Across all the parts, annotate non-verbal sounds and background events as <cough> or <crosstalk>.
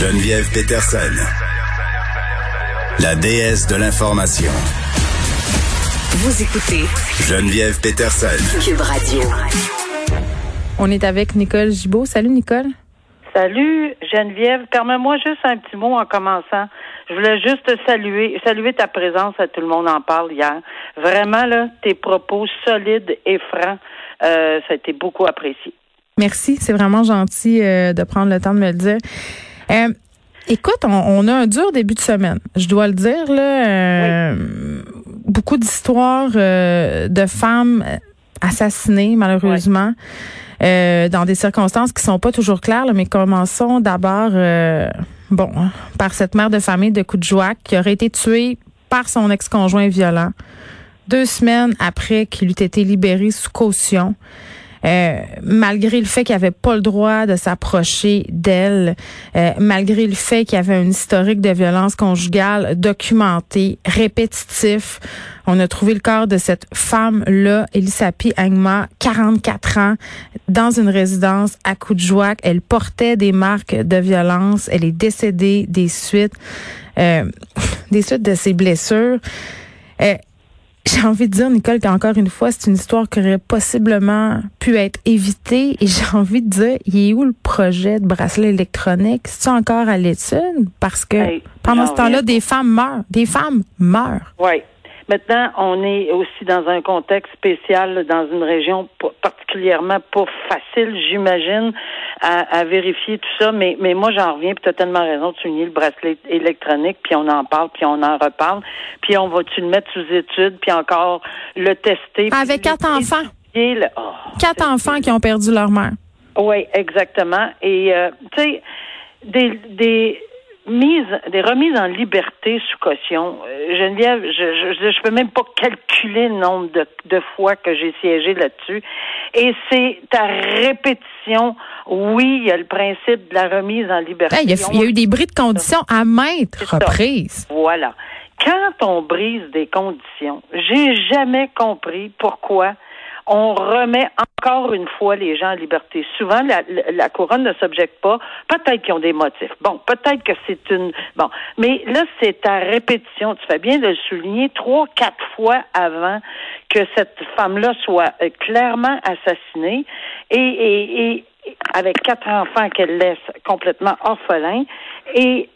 Geneviève Peterson. La déesse de l'information. Vous écoutez Geneviève Peterson. Cube Radio. On est avec Nicole Gibault. Salut Nicole. Salut Geneviève. Permets-moi juste un petit mot en commençant. Je voulais juste te saluer, saluer ta présence à tout le monde en parle hier. Vraiment là, tes propos solides et francs, euh, ça a été beaucoup apprécié. Merci, c'est vraiment gentil euh, de prendre le temps de me le dire. Euh, écoute, on, a un dur début de semaine, je dois le dire là. Beaucoup d'histoires de femmes assassinées malheureusement. dans des circonstances qui sont pas toujours claires, mais commençons d'abord bon, par cette mère de famille de Coudjouac qui aurait été tuée par son ex-conjoint violent deux semaines après qu'il eût été libéré sous caution. Euh, malgré le fait qu'il avait pas le droit de s'approcher d'elle, euh, malgré le fait qu'il y avait un historique de violence conjugale documenté, répétitif. On a trouvé le corps de cette femme-là, Elisapi Angma, 44 ans, dans une résidence à Coudjouac. Elle portait des marques de violence. Elle est décédée des suites, euh, <laughs> des suites de ses blessures. J'ai envie de dire, Nicole, qu'encore une fois, c'est une histoire qui aurait possiblement pu être évitée. Et j'ai <laughs> envie de dire, il est où le projet de bracelet électronique? C'est encore à l'étude? Parce que pendant ce temps-là, des femmes meurent. Des femmes meurent. Oui. Maintenant, on est aussi dans un contexte spécial, dans une région particulièrement pas facile, j'imagine, à, vérifier tout ça. Mais, mais moi, j'en reviens, puis tu as tellement raison de souligner le bracelet électronique, puis on en parle, puis on en reparle. Puis on va-tu le mettre sous étude, puis encore le tester. Avec quatre enfants. Oh, quatre enfants qui ont perdu leur mère. Oui, exactement. Et, euh, tu sais, des, des mise, des remises en liberté sous caution. Euh, Geneviève, je, je peux même pas calculer le nombre de, de fois que j'ai siégé là-dessus. Et c'est ta répétition. Oui, il y a le principe de la remise en liberté. il, y a, eu des bris de conditions à maintes reprises. Voilà. Quand on brise des conditions, j'ai jamais compris pourquoi on remet encore une fois les gens en liberté. Souvent, la, couronne ne s'objecte pas. Peut-être qu'ils ont des motifs. Bon, peut-être que c'est une. Bon, mais là, c'est à répétition. Tu fais bien de le souligner trois, quatre fois avant que cette femme-là soit euh, clairement assassinée et, et, avec quatre enfants qu'elle laisse complètement orphelins et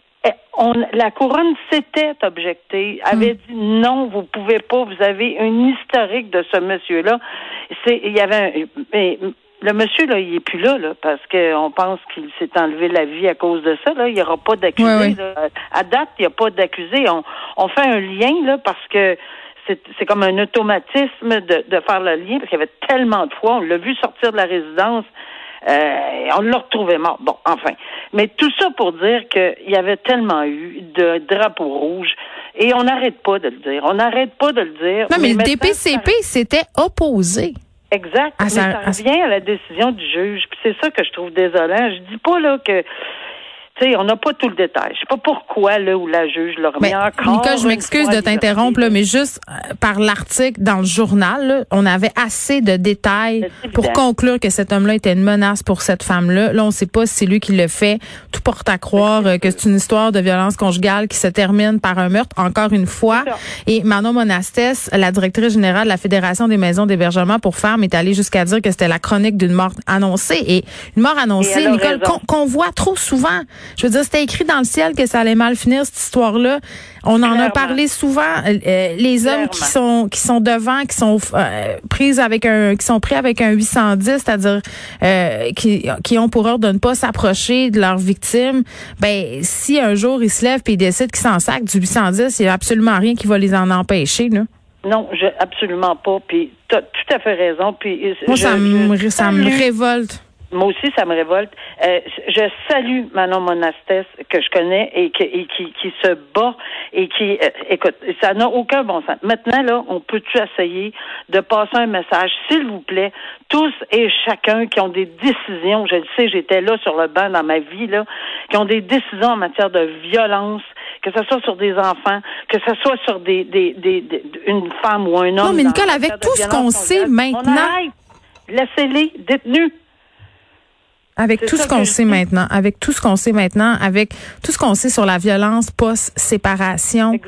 on, la couronne s'était objectée, avait hmm. dit non, vous pouvez pas, vous avez un historique de ce monsieur-là. C'est, il y avait mais le monsieur là, il est plus là, là parce qu'on pense qu'il s'est enlevé la vie à cause de ça. Là, il n'y aura pas d'accusé. À date, il n'y a pas d'accusé. On, on fait un lien là parce que c'est comme un automatisme de, de faire le lien parce qu'il y avait tellement de fois, on l'a vu sortir de la résidence euh, on l'a retrouvé mort. Bon, enfin. Mais tout ça pour dire qu'il y avait tellement eu de drapeaux rouges et on n'arrête pas de le dire. On n'arrête pas de le dire. Non, mais, le DPCP s'était opposé. Exact. Ah, ça, mais ça revient à la décision du juge. Puis c'est ça que je trouve désolant. Je dis pas là que tu sais, on n'a pas tout le détail. Je sais pas pourquoi là où la juge le remet encore. Nicole, je m'excuse de t'interrompre là, mais juste euh, par l'article dans le journal, on avait assez de détails pour conclure que cet homme-là était une menace pour cette femme-là. Là, on ne sait pas si c'est lui qui le fait. Tout porte à croire euh, que c'est une histoire de violence conjugale qui se termine par un meurtre. Encore une fois. Et Manon Monastès, la directrice générale de la Fédération des maisons d'hébergement pour femmes, est allée jusqu'à dire que c'était la chronique d'une mort annoncée et une mort annoncée, Nicole, qu'on voit trop souvent. Je veux dire, c'était écrit dans le ciel que ça allait mal finir cette histoire-là. On en a parlé souvent. Euh, les hommes qui sont qui sont devant, qui sont euh, prises avec un, qui sont pris avec un 810, c'est-à-dire euh, qui, qui ont pour ordre de ne pas s'approcher de leur victime. Ben, si un jour ils se lèvent et ils décident qu'ils s'en sacent du 810, il n'y a absolument rien qui va les en empêcher, là. Non, je, absolument pas. Puis tu as tout à fait raison. Puis moi, ça, me, ça me révolte. Moi aussi, ça me révolte. Euh, je salue Manon Monastès, que je connais et, qui, qui se bat et qui, euh, écoute, ça n'a aucun bon sens. Maintenant, là, on peut-tu essayer de passer un message, s'il vous plaît, tous et chacun qui ont des décisions, je le sais, j'étais là sur le banc dans ma vie, là, qui ont des décisions en matière de violence, que ce soit sur des enfants, que ce soit sur des, des, des, une femme ou un homme. Non, mais Nicole, avec tout ce qu'on sait maintenant. Laissez-les détenus. Avec tout ce qu'on sait maintenant, avec tout ce qu'on sait maintenant, avec tout ce qu'on sait sur la violence post-séparation,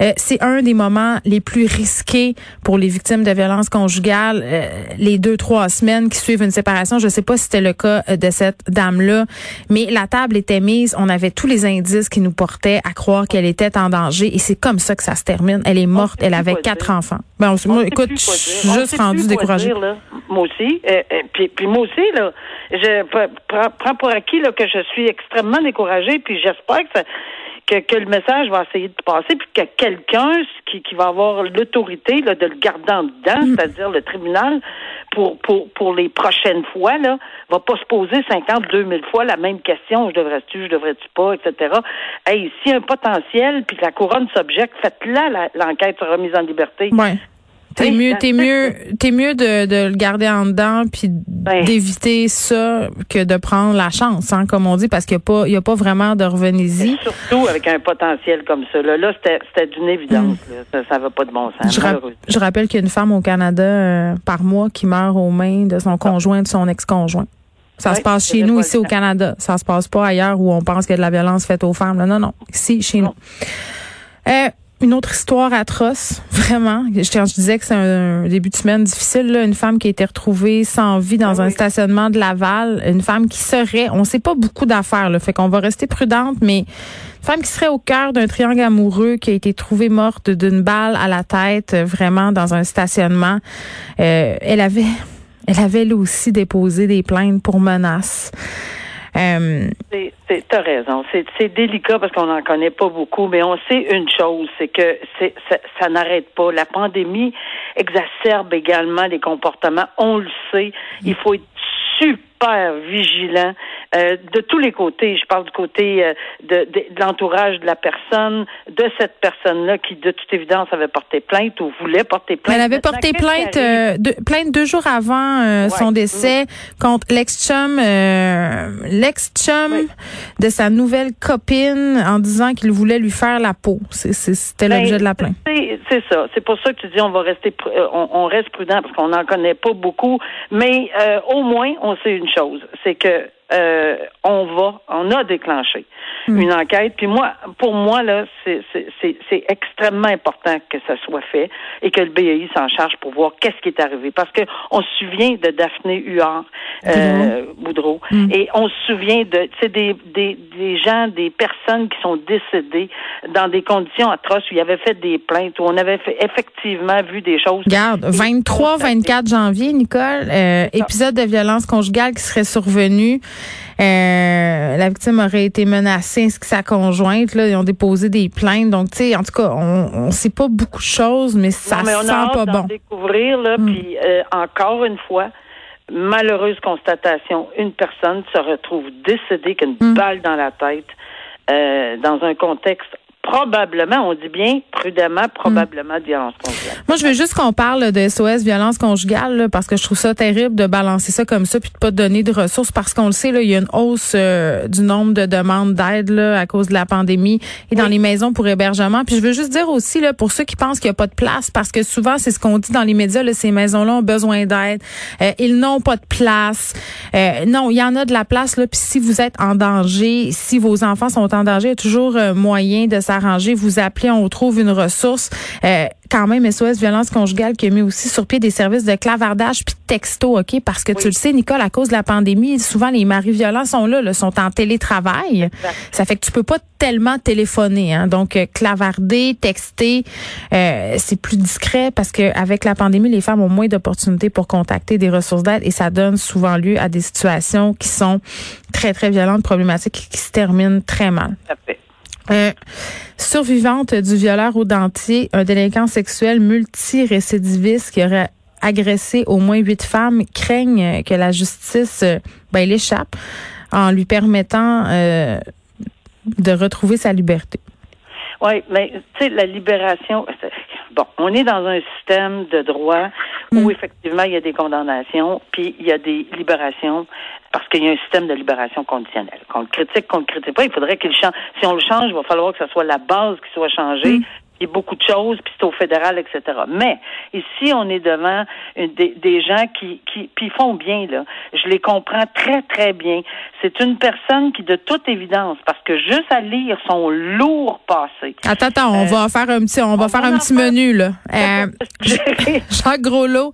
euh, c'est un des moments les plus risqués pour les victimes de violences conjugales. euh, les deux trois semaines qui suivent une séparation, je sais pas si c'était le cas euh, de cette dame-là, mais la table était mise. On avait tous les indices qui nous portaient à croire qu'elle était en danger, et c'est comme ça que ça se termine. Elle est morte. Elle avait quatre dire. enfants. Ben, on- On moi, écoute, juste quoi découragée. dire, là. Moi aussi. Euh, euh, puis, puis moi aussi, là, je pr- prends, prends pour acquis là, que je suis extrêmement découragée, puis j'espère que, ça- que, que le message va essayer de passer, puis que quelqu'un qui, qui va avoir l'autorité là, de le garder en dedans, Mm. c'est-à-dire le tribunal, pour, pour, pour les prochaines fois, là, va pas se poser 52 000 fois la même question, je devrais-tu, je devrais-tu pas, etc. Hey, s'il y a un potentiel, puis que la couronne s'objecte, faites-la la- l'enquête sur remise en liberté. Ouais. T'es Oui, mieux, t'es mieux, <laughs> t'es mieux de, de le garder en dedans puis d'éviter ça que de prendre la chance, hein, comme on dit, parce qu'il n'y a pas, il y a pas vraiment de revenez-y. Surtout avec un potentiel comme ça. Là, là c'était, c'était d'une évidence. là. Ça, ça va pas de bon sens. Mm. Je, rap- malheureusement. je rappelle qu'il y a une femme au Canada euh, par mois qui meurt aux mains de son conjoint, de son ex-conjoint. Ça Oui, se passe chez nous, ici au. Canada. Ça se passe pas ailleurs où on pense qu'il y a de la violence faite aux femmes. là. Non, non, ici, chez Non. nous. Euh, une autre histoire atroce, vraiment. Je, disais que c'est un, début de semaine difficile, là, une femme qui a été retrouvée sans vie dans Ah un oui. stationnement de Laval, une femme qui serait, on sait pas beaucoup d'affaires, là, fait qu'on va rester prudente, mais une femme qui serait au cœur d'un triangle amoureux qui a été trouvée morte d'une balle à la tête, euh, vraiment dans un stationnement. Euh, elle avait, elle avait elle aussi déposé des plaintes pour menaces. Euh, t'as raison. C'est, délicat parce qu'on n'en connaît pas beaucoup, mais on sait une chose, c'est que ça, ça n'arrête pas. La pandémie exacerbe également les comportements. On le sait. Il faut être super vigilant euh, de tous les côtés. Je parle du côté euh, de, de, de l'entourage de la personne, de cette personne-là qui, de toute évidence, avait porté plainte ou voulait porter plainte. Elle avait Maintenant, porté plainte, euh, deux, plainte deux jours avant euh, Ouais. son décès contre l'ex-chum, euh, l'ex-chum Oui. de sa nouvelle copine en disant qu'il voulait lui faire la peau. C'était Ben, l'objet de la plainte. C'est, ça. C'est pour ça que tu dis on va rester, pr- on, on reste prudent parce qu'on n'en connaît pas beaucoup. Mais euh, au moins, on sait une chose, c'est que euh, on va, on a déclenché Hmm. une enquête. Puis moi, pour moi là, c'est, extrêmement important que ça soit fait et que le BAI s'en charge pour voir qu'est-ce qui est arrivé. Parce que on se souvient de Daphné Huard, euh, Boudreau, Hmm. et on se souvient de, des, des, des gens, des personnes qui sont décédées dans des conditions atroces où il avait fait des plaintes, où on avait fait, effectivement vu des choses. Regarde, Et 23-24 janvier, Nicole, euh, épisode de violence conjugale qui serait survenu. Euh, la victime aurait été menacée ainsi que sa conjointe. Là, ils ont déposé des plaintes. Donc, tu sais, en tout cas, on ne sait pas beaucoup de choses, mais ça Non, mais on sent a hâte pas bon. découvrir, là, Mm. puis euh, encore une fois, malheureuse constatation, une personne se retrouve décédée qu'une Mm. balle dans la tête euh, dans un contexte probablement, on dit bien prudemment, probablement de violence conjugale. Moi, je veux juste qu'on parle de SOS violence conjugale là, parce que je trouve ça terrible de balancer ça comme ça puis de pas donner de ressources parce qu'on le sait là, il y a une hausse euh, du nombre de demandes d'aide là à cause de la pandémie et dans les maisons pour hébergement. Puis je veux juste dire aussi là pour ceux qui pensent qu'il y a pas de place parce que souvent c'est ce qu'on dit dans les médias là, ces maisons-là ont besoin d'aide, Euh, ils n'ont pas de place. Euh, non, il y en a de la place là puis si vous êtes en danger, si vos enfants sont en danger, il y a toujours euh, moyen de s'arranger, vous appelez, on trouve une ressource. Euh, quand même SOS violence conjugale qui a mis aussi sur pied des services de clavardage puis de texto, OK? Parce que tu le sais, Nicole, à cause de la pandémie, souvent les maris violents sont là, là sont en télétravail. Ça fait que tu peux pas tellement téléphoner. Hein? Donc, euh, clavarder, texter, euh, c'est plus discret parce que avec la pandémie, les femmes ont moins d'opportunités pour contacter des ressources d'aide et ça donne souvent lieu à des situations qui sont très, très violentes, problématiques et qui se terminent très mal. Tout à fait. Euh, survivante du violeur au dentier, un délinquant sexuel multirécidiviste qui aurait agressé au moins huit femmes, craignent que la justice euh, ben, l'échappe en lui permettant euh, de retrouver sa liberté. Oui, mais tu sais, la libération, bon, on est dans un système de droit où Mm. effectivement il y a des condamnations, puis il y a des libérations, parce qu'il y a un système de libération conditionnelle. Qu'on le critique, qu'on le critique pas, il faudrait qu'il change. Si on le change, il va falloir que ce soit la base qui soit changée. Beaucoup de choses, puis c'est au fédéral, etc. Mais ici, on est devant des, des, gens qui, qui puis font bien, là. Je les comprends très, très bien. C'est une personne qui, de toute évidence, parce que juste à lire son lourd passé. Attends, attends, on euh, va faire un petit, on, va faire un petit menu, là. Euh, <laughs> Jacques Groslot.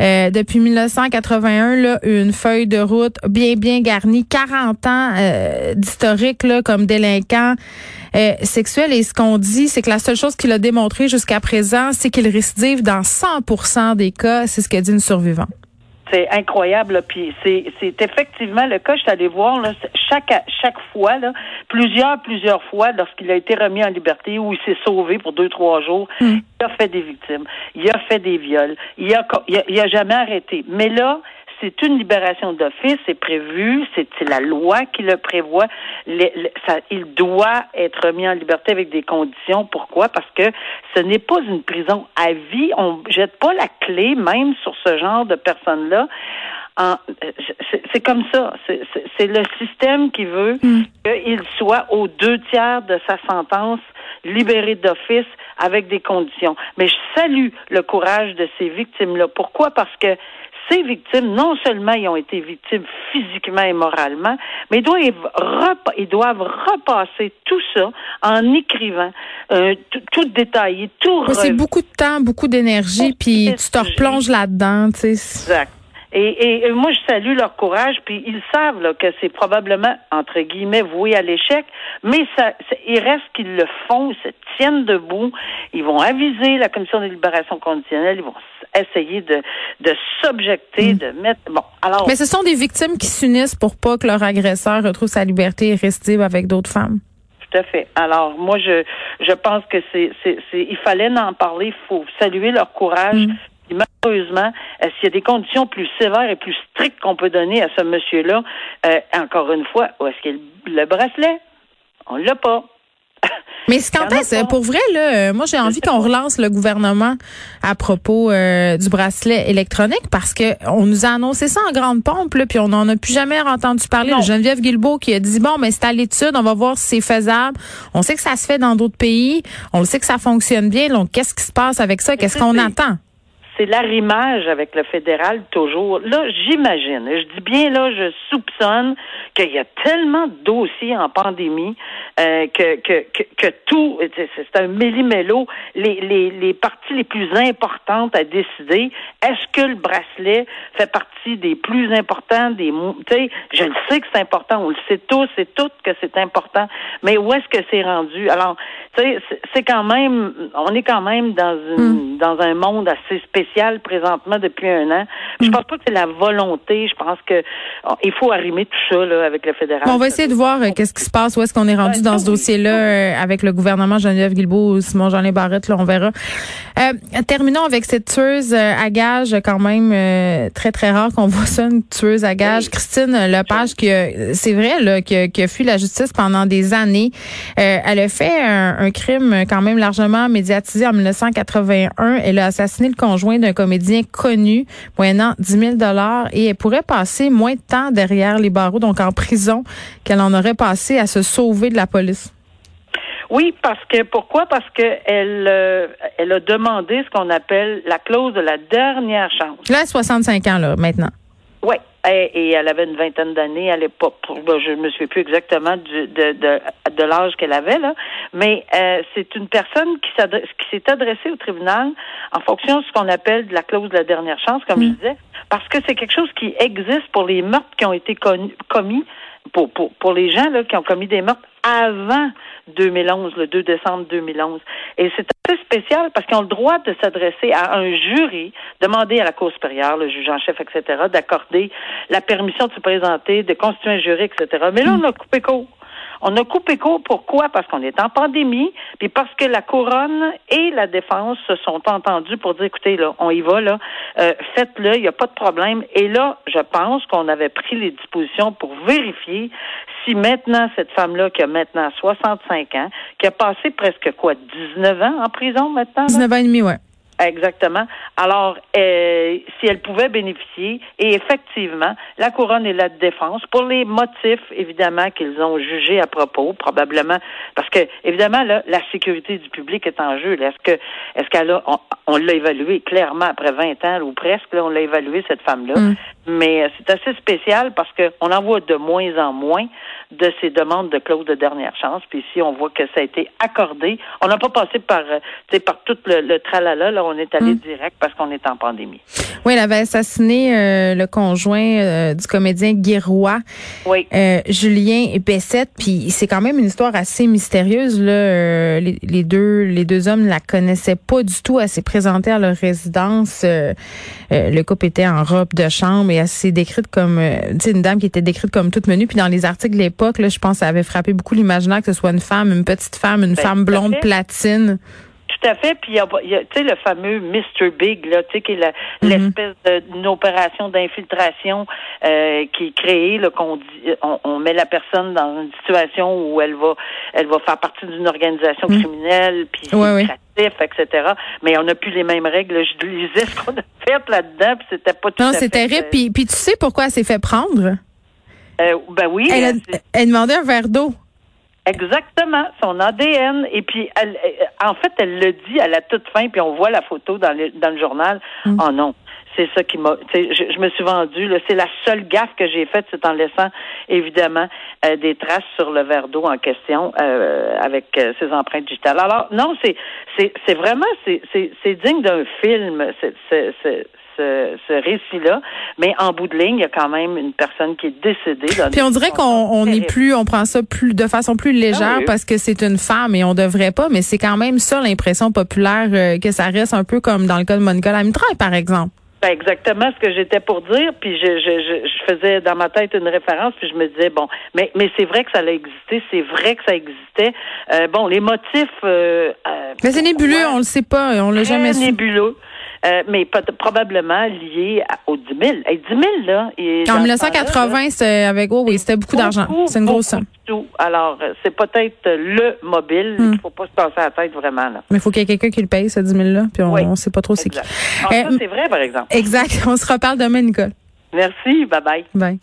Euh, depuis 1981, là, une feuille de route bien, bien garnie, 40 ans euh, d'historique là, comme délinquant euh, sexuel. Et ce qu'on dit, c'est que la seule chose qu'il a démontré jusqu'à présent, c'est qu'il récidive dans 100% des cas. C'est ce qu'a dit une survivante. C'est incroyable. Puis c'est, c'est effectivement le cas. Je suis allée voir là, chaque chaque fois, là, plusieurs plusieurs fois, lorsqu'il a été remis en liberté ou il s'est sauvé pour deux trois jours, hmm. il a fait des victimes, il a fait des viols, il a il a, il a jamais arrêté. Mais là, c'est une libération d'office, c'est prévu, c'est la loi qui le prévoit. il doit être mis en liberté avec des conditions. Pourquoi? Parce que ce n'est pas une prison à vie. On jette pas la clé même sur ce genre de personnes-là. C'est comme ça. C'est le système qui veut mm. qu'il soit aux deux tiers de sa sentence libéré d'office avec des conditions. Mais je salue le courage de ces victimes-là. Pourquoi? Parce que ces victimes, non seulement ils ont été victimes physiquement et moralement, mais ils doivent, ils doivent repasser tout ça en écrivant, euh, tout, détaillé, tout. c'est beaucoup de temps, beaucoup d'énergie, puis tu te replonges là-dedans, tu sais. Exact. Et, et, moi, je salue leur courage, puis ils savent là, que c'est probablement, entre guillemets, voué à l'échec, mais ça, il reste qu'ils le font, ils se tiennent debout, ils vont aviser la Commission de libération conditionnelle, ils vont essayer de, de s'objecter, mm. de mettre... Bon, alors... Mais ce sont des victimes qui s'unissent pour pas que leur agresseur retrouve sa liberté et récidive avec d'autres femmes. Tout à fait. Alors, moi, je, je pense que c'est, c'est, il fallait en parler, il faut saluer leur courage, mm malheureusement, euh, s'il y a des conditions plus sévères et plus strictes qu'on peut donner à ce monsieur-là, euh, encore une fois, où est-ce qu'il le bracelet? On l'a pas. <laughs> Mais quand est pour vrai, là, euh, moi j'ai envie qu'on relance le gouvernement à propos du bracelet électronique parce que on nous a annoncé ça en grande pompe, là, puis on n'en a plus jamais entendu parler. Geneviève Guilbeault qui a dit bon, mais c'est à l'étude, on va voir si c'est faisable. On sait que ça se fait dans d'autres pays, on le sait que ça fonctionne bien. Donc qu'est-ce qui se passe avec ça? Qu'est-ce qu'on attend? C'est l'arrimage avec le fédéral toujours. Là, j'imagine, je dis bien là, je soupçonne qu'il y a tellement de dossiers en pandémie euh, que, que, que, que, tout, c'est un méli-mélo. Les, les, les parties les plus importantes à décider, est-ce que le bracelet fait partie des plus importants, des tu sais, je le sais que c'est important, on le sait tous et toutes que c'est important, mais où est-ce que c'est rendu? Alors, tu sais, c'est quand même, on est quand même dans une, hmm. dans un monde assez spécial présentement depuis un an. Je mm. pense pas que c'est la volonté. Je pense que oh, il faut arrimer tout ça là, avec le fédéral. on va essayer de voir euh, qu'est-ce qui se passe, où est-ce qu'on est rendu dans ce dossier-là euh, avec le gouvernement Geneviève Guilbeault, Simon Jean Barrette, là, on verra. Euh, terminons avec cette tueuse à gage quand même très très rare qu'on <laughs> voit ça, une tueuse à gage. Christine Lepage, qui c'est vrai là, qui, a, qui a fui la justice pendant des années. elle a fait un, un crime quand même largement médiatisé en 1981. Elle a assassiné le conjoint d'un comédien connu, moyennant 10 000 dollars, et elle pourrait passer moins de temps derrière les barreaux, donc en prison, qu'elle en aurait passé à se sauver de la police. Oui, parce que pourquoi? Parce qu'elle euh, elle a demandé ce qu'on appelle la clause de la dernière chance. Là, 65 ans là maintenant. Oui, et, elle avait une vingtaine d'années à l'époque. Ben, je ne me souviens plus exactement de, de, de l'âge qu'elle avait, là. mais euh, c'est une personne qui s'est adressée au tribunal en fonction de ce qu'on appelle de la clause de la dernière chance, comme je mm. disais, parce que c'est quelque chose qui existe pour les meurtres qui ont été commis, pour, pour, pour les gens là, qui ont commis des meurtres avant 2011, le 2 décembre 2011. Et c'est assez spécial parce qu'ils ont le droit de s'adresser à un jury, demander à la Cour supérieure, le juge en chef, etc., d'accorder la permission de se présenter, de constituer un jury, etc. Mais là, on a coupé court. On a coupé court. Pourquoi? Parce qu'on est en pandémie, puis parce que la couronne et la défense se sont entendus pour dire, écoutez, là, on y va, là, euh, faites-le, il n'y a pas de problème. Et là, je pense qu'on avait pris les dispositions pour vérifier si maintenant, cette femme-là, qui a maintenant 65 ans, qui a passé presque quoi, 19 ans en prison maintenant? 19 ans et demi, ouais. Exactement. Alors, euh, si elle pouvait bénéficier, et effectivement, la couronne est la défense pour les motifs, évidemment, qu'ils ont jugés à propos, probablement, parce que, évidemment, là, la sécurité du public est en jeu. Est-ce que, est-ce qu'elle a, on, l'a évalué clairement après 20 ans ou presque, là, on l'a évalué cette femme-là. Mm. Mais euh, c'est assez spécial parce que on en voit de moins en moins de ces demandes de clause de dernière chance. Puis ici, on voit que ça a été accordé. On n'a pas passé par, euh, par tout le, le tralala. Là, on est allé Mm. direct parce qu'on est en pandémie. Oui, elle avait assassiné euh, le conjoint euh, du comédien Guérois, Oui. euh, Julien Bessette. Puis c'est quand même une histoire assez mystérieuse. Là, Euh, les, les deux, les deux hommes ne la connaissaient pas du tout. Elle s'est présentée à leur résidence. Euh, euh, le couple était en robe de chambre et elle s'est décrite comme, une dame qui était décrite comme toute menue. Puis dans les articles de l'époque, je pense, que ça avait frappé beaucoup l'imaginaire que ce soit une femme, une petite femme, une Ben, femme blonde platine. Tout à fait. Puis il y a, tu sais, le fameux Mr. Big, là, tu sais, qui est la- Mhm. l'espèce d'une opération d'infiltration euh, qui est créée, là, qu'on dit, on, on met la personne dans une situation où elle va, elle va faire partie d'une organisation Mhm. criminelle, puis c'est Ouais, lucratif, etc. Mais on n'a plus les mêmes règles. Je lisais ce qu'on a fait là-dedans, puis c'était pas tout Non, à c'est fait, terrible. euh, Puis, puis tu sais pourquoi elle s'est fait prendre? euh, ben oui. Elle, a, c'est- elle demandait un verre d'eau. Exactement, son ADN. Et puis, elle, en fait, elle le dit à la toute fin, puis on voit la photo dans le, dans le journal. Mm. Oh non, c'est ça qui m'a... Je, je me suis vendue. là. C'est la seule gaffe que j'ai faite, c'est en laissant, évidemment, euh, des traces sur le verre d'eau en question euh, avec euh, ses empreintes digitales. Alors, non, c'est c'est c'est vraiment... c'est c'est c'est digne d'un film, c'est- ce, ce récit-là, mais en bout de ligne, il y a quand même une personne qui est décédée. Puis on dirait qu'on on est plus, on prend ça plus de façon plus légère Ah oui. parce que c'est une femme et on devrait pas, mais c'est quand même ça l'impression populaire euh, que ça reste un peu comme dans le cas de Monica Lamitraille, par exemple. Ben, exactement ce que j'étais pour dire, puis je, je, je, je faisais dans ma tête une référence, puis je me disais bon, mais mais c'est vrai que ça a existé, c'est vrai que ça existait. Euh, bon, les motifs. Euh, Mais c'est nébuleux, pourquoi? on le sait pas, on l'a jamais su. nébuleux. Euh, mais probablement lié à- aux 10 000. Hey, 10 000, là. et En dans ce 1980, c'était avec, oh oui, c'était beaucoup d'argent. C'est une grosse somme. Alors, euh, c'est peut-être le mobile. Hmm. Il faut pas se passer la tête vraiment, là. Mais il faut qu'il y ait quelqu'un qui le paye, ce 10 000-là, puis on, Oui. on sait pas trop c'est qui. Euh, c'est vrai, par exemple. Exact. <laughs> On se reparle demain, Nicole. Merci. Bye bye. Bye.